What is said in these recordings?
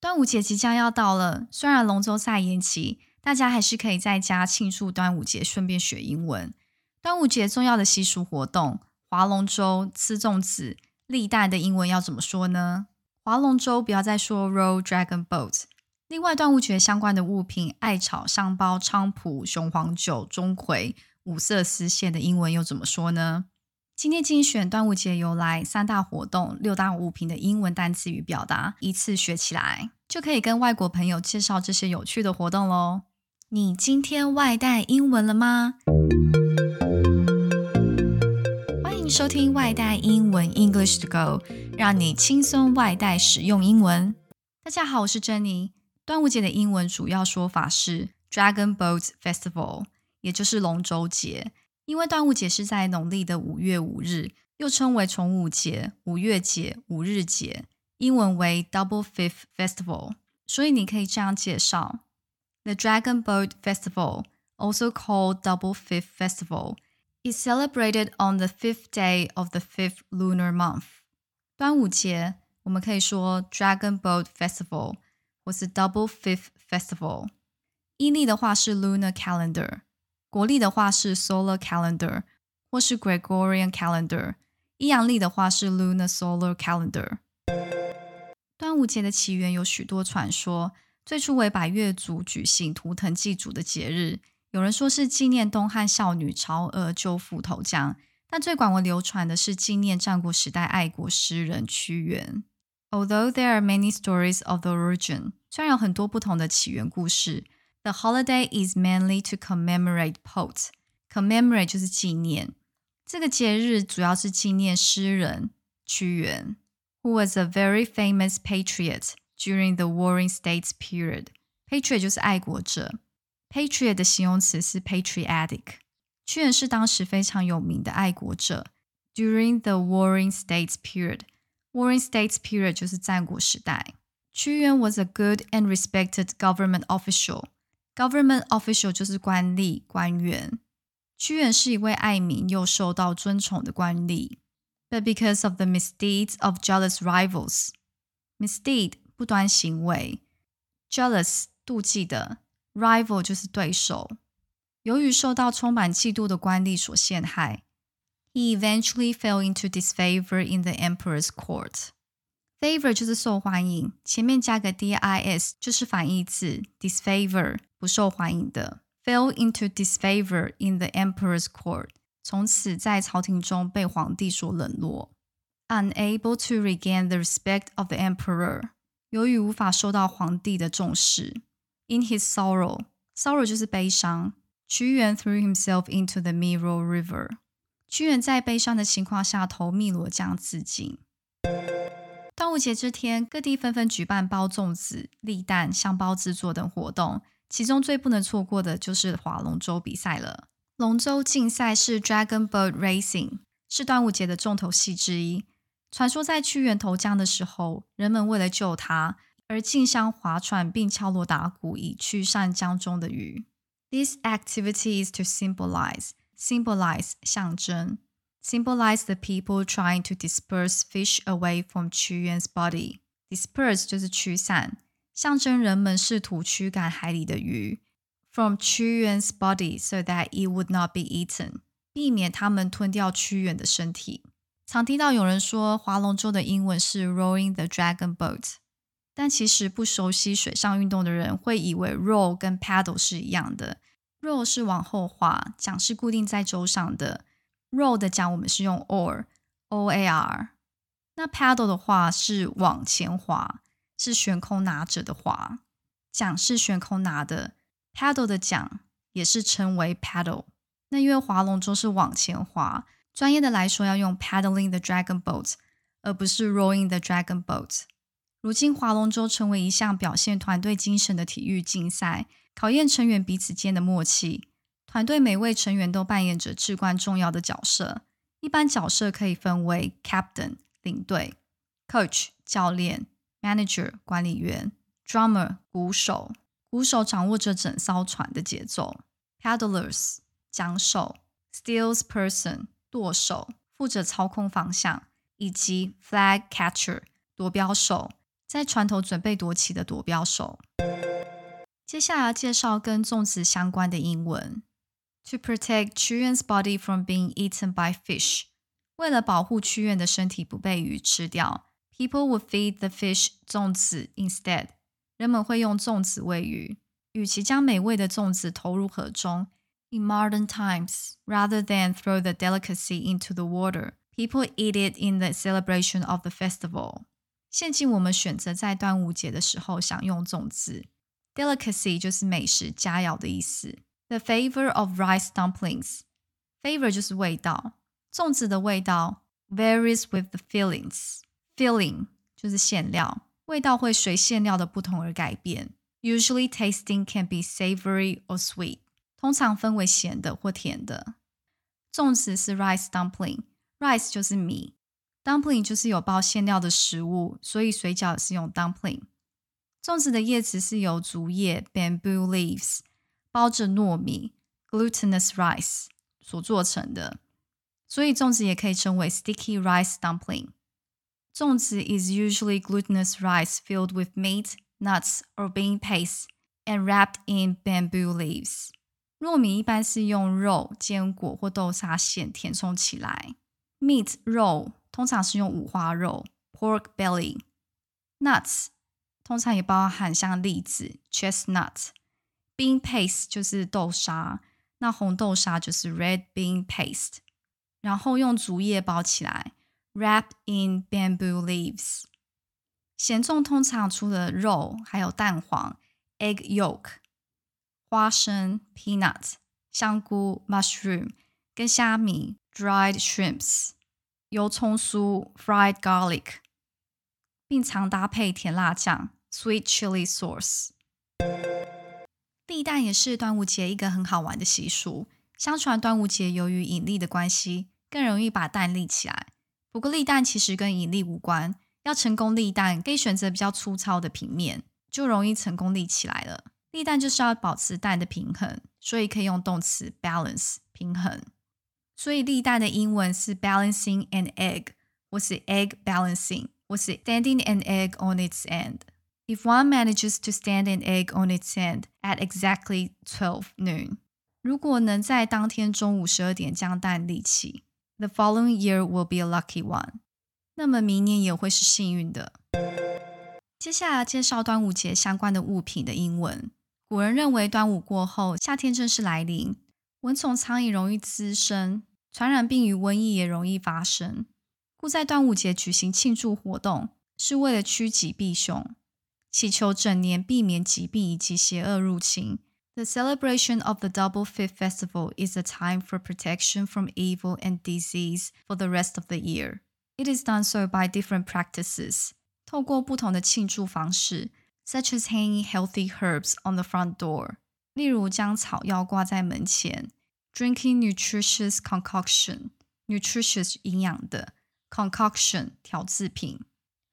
端午节即将要到了，虽然龙舟赛延期，大家还是可以在家庆祝端午节，顺便学英文。端午节重要的习俗活动，划龙舟、吃粽子、立蛋的英文要怎么说呢？划龙舟不要再说 row dragon boat。另外，端午节相关的物品，艾草、香包、菖蒲、雄黄酒、钟馗、五色丝线的英文又怎么说呢？今天精选端午节由来三大活动、六大物品的英文单词与表达，一次学起来，就可以跟外国朋友介绍这些有趣的活动喽。你今天外带英文了吗？欢迎收听外带英文 English to Go，让你轻松外带使用英文。大家好，我是珍妮。端午节的英文主要说法是 Dragon Boat Festival，也就是龙舟节。因为端午节是在农历的五月五日，又称为重五节、五月节、五日节，英文为 Double Fifth Festival，所以你可以这样介绍：The Dragon Boat Festival, also called Double Fifth Festival, is celebrated on the fifth day of the fifth lunar month。端午节我们可以说 Dragon Boat Festival 或是 Double Fifth Festival。阴历的话是 Lunar Calendar。国历的话是 Solar Calendar 或是 Gregorian Calendar，阴阳历的话是 Lunar Solar Calendar。端午节的起源有许多传说，最初为百越族举行图腾祭祖的节日，有人说是纪念东汉少女曹娥救父投江，但最广为流传的是纪念战国时代爱国诗人屈原。Although there are many stories of the origin，虽然有很多不同的起源故事。The holiday is mainly to commemorate poets. Commemorate 就是纪念。这个节日主要是纪念诗人屈原，who was a very famous patriot during the Warring States period. Patriot 就是爱国者。Patriot 的形容词是 patriotic。屈原是当时非常有名的爱国者。During the Warring States period. Warring States period 就是战国时代。屈原 was a good and respected government official. Government official 就是官吏、官员。屈原是一位爱民又受到尊崇的官吏。But because of the misdeeds of jealous rivals, misdeed 不端行为，jealous 妒忌的，rival 就是对手。由于受到充满嫉妒的官吏所陷害，he eventually fell into disfavor in the emperor's court. Favor 就是受欢迎，前面加个 dis 就是反义字，disfavor 不受欢迎的。Fell into disfavor in the emperor's court，从此在朝廷中被皇帝所冷落。Unable to regain the respect of the emperor，由于无法受到皇帝的重视。In his sorrow，sorrow 就是悲伤。屈原 threw himself into the Miro River，屈原在悲伤的情况下投汨罗江自尽。端午节这天，各地纷纷举办包粽子、立蛋、香包制作等活动，其中最不能错过的就是划龙舟比赛了。龙舟竞赛是 Dragon Boat Racing，是端午节的重头戏之一。传说在屈原投江的时候，人们为了救他而竞相划船，并敲锣打鼓以驱散江中的鱼。This activity is to symbolize, symbolize 象征。symbolize the people trying to disperse fish away from 屈原 's body. Disperse 就是驱散，象征人们试图驱赶海里的鱼 from 屈原 's body so that it would not be eaten，避免他们吞掉屈原的身体。常听到有人说划龙舟的英文是 rowing the dragon boat，但其实不熟悉水上运动的人会以为 row 跟 paddle 是一样的。row 是往后划，桨是固定在舟上的。 Row 的桨我们是用 oar，o a r。那 paddle 的话是往前划，是悬空拿着的划。桨是悬空拿的，paddle 的桨也是称为 paddle。那因为划龙舟是往前划，专业的来说要用 paddling the dragon boat，而不是 rowing the dragon boat。如今划龙舟成为一项表现团队精神的体育竞赛，考验成员彼此间的默契。团队每位成员都扮演着至关重要的角色。一般角色可以分为 captain 领队、coach 教练、manager 管理员、drummer 鼓手，鼓手掌握着整艘船的节奏；paddlers 桨手、steers person 舵手负责操控方向，以及 flag catcher 夺标手在船头准备夺旗的夺标手。接下来要介绍跟粽子相关的英文。To protect Chuyen's body from being eaten by fish，为了保护屈原的身体不被鱼吃掉，people would feed the fish 粽子 instead。人们会用粽子喂鱼，与其将美味的粽子投入河中。In modern times, rather than throw the delicacy into the water, people eat it in the celebration of the festival. 现今我们选择在端午节的时候享用粽子。Delicacy 就是美食佳肴的意思。 The flavor of rice dumplings. Flavor 就是味道，粽子的味道 varies with the fillings. Filling 就是馅料，味道会随馅料的不同而改变。Usually, tasting can be savory or sweet. 通常分为咸的或甜的。粽子是 rice dumpling，rice 就是米，dumpling 就是有包馅料的食物，所以水饺是用 dumpling。粽子的叶子是由竹叶 bamboo leaves 包着糯米 glutinous rice 所做成的，所以粽子也可以称为 sticky rice dumpling。粽子 is usually glutinous rice filled with meat, nuts, or bean paste and wrapped in bamboo leaves. 糯米一般是用肉、坚果或豆沙馅填充起来。Meat 肉通常是用五花肉 （pork belly）。Nuts 通常也包含像栗子 （chestnut）。Bean paste 就是豆沙，那红豆沙就是 red bean paste。然后用竹叶包起来，wrap in bamboo leaves。咸粽通常除了肉，还有蛋黄 （egg yolk）。花生 （peanut）、香菇 （mushroom） 跟虾米 （dried shrimps）、油葱酥 （fried garlic），并常搭配甜辣酱 （sweet chili sauce）。立蛋也是端午节一个很好玩的习俗。相传端午节由于引力的关系，更容易把蛋立起来。不过立蛋其实跟引力无关，要成功立蛋，可以选择比较粗糙的平面，就容易成功立起来了。立蛋就是要保持蛋的平衡，所以可以用动词 balance 平衡。所以立蛋的英文是 balancing an egg，或是 egg balancing，或是 standing an egg on its end。If one manages to stand an egg on its end at exactly twelve noon，如果能在当天中午十二点将蛋立起，the following year will be a lucky one。那么明年也会是幸运的。接下来介绍端午节相关的物品的英文。古人认为，端午过后，夏天正式来临，蚊虫、苍蝇容易滋生，传染病与瘟疫也容易发生。故在端午节举行庆祝活动，是为了趋吉避凶，祈求整年避免疾病以及邪恶入侵。The celebration of the Double Fifth Festival is a time for protection from evil and disease for the rest of the year. It is done so by different practices. 透过不同的庆祝方式。such as hanging healthy herbs on the front door，例如将草药挂在门前；drinking nutritious concoction，nutritious 营养的 concoction 调制品，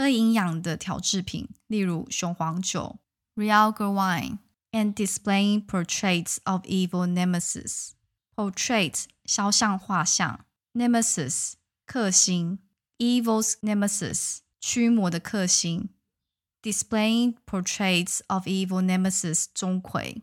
喝营养的调制品，例如雄黄酒 Realgar wine，and displaying portraits of evil nemesis。portrait 肖像画像，nemesis 克星，evil's nemesis 驱魔的克星。displaying portraits of evil nemesis 钟馗，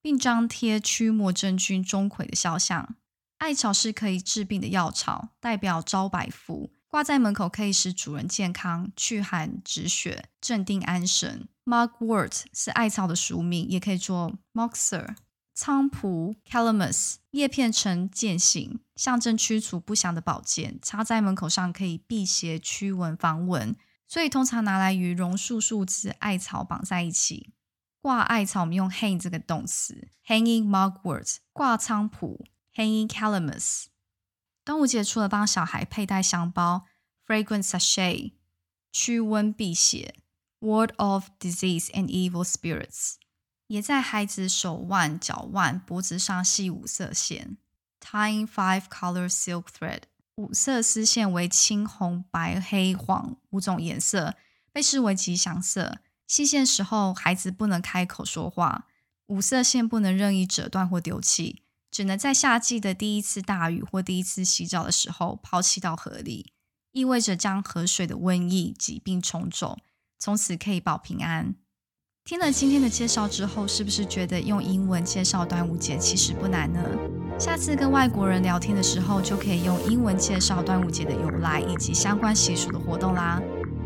并张贴驱魔真君钟馗的肖像。艾草是可以治病的药草，代表招百福，挂在门口可以使主人健康、驱寒止血、镇定安神。Mugwort 是艾草的俗名，也可以做 moxer。菖蒲 calamus 叶片呈剑形，象征驱除不祥的宝剑，插在门口上可以辟邪、驱蚊、防蚊。所以通常拿来与榕树树枝、艾草绑在一起。挂艾草，我们用 hang 这个动词，hanging mugwort。挂菖蒲，hanging calamus。端午节除了帮小孩佩戴香包，fragrant sachet，驱瘟辟邪，ward off disease and evil spirits，也在孩子手腕、脚腕、脖子上系五色线，tying five-color silk thread。五色丝线为青、红、白、黑、黄五种颜色，被视为吉祥色。系线时候，孩子不能开口说话。五色线不能任意折断或丢弃，只能在夏季的第一次大雨或第一次洗澡的时候抛弃到河里，意味着将河水的瘟疫、疾病冲走，从此可以保平安。听了今天的介绍之后，是不是觉得用英文介绍端午节其实不难呢？下次跟外国人聊天的时候，就可以用英文介绍端午节的由来以及相关习俗的活动啦。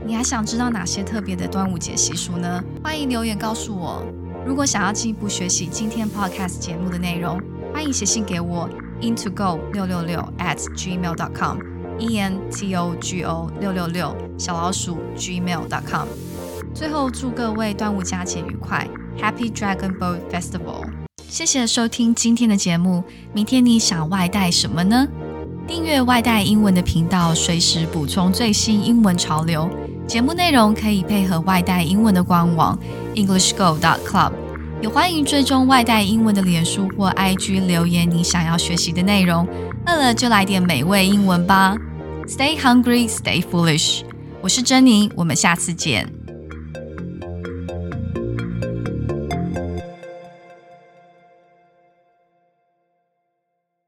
你还想知道哪些特别的端午节习俗呢？欢迎留言告诉我。如果想要进一步学习今天 podcast 节目的内容，欢迎写信给我 into go 六六六 at gmail dot com e n t o g o 六六六小老鼠 gmail dot com。最后祝各位端午佳节愉快，Happy Dragon Boat Festival！谢谢收听今天的节目。明天你想外带什么呢？订阅外带英文的频道，随时补充最新英文潮流。节目内容可以配合外带英文的官网 EnglishGo.club，也欢迎追踪外带英文的脸书或 IG 留言你想要学习的内容。饿了就来点美味英文吧！Stay hungry, stay foolish。我是珍妮，我们下次见。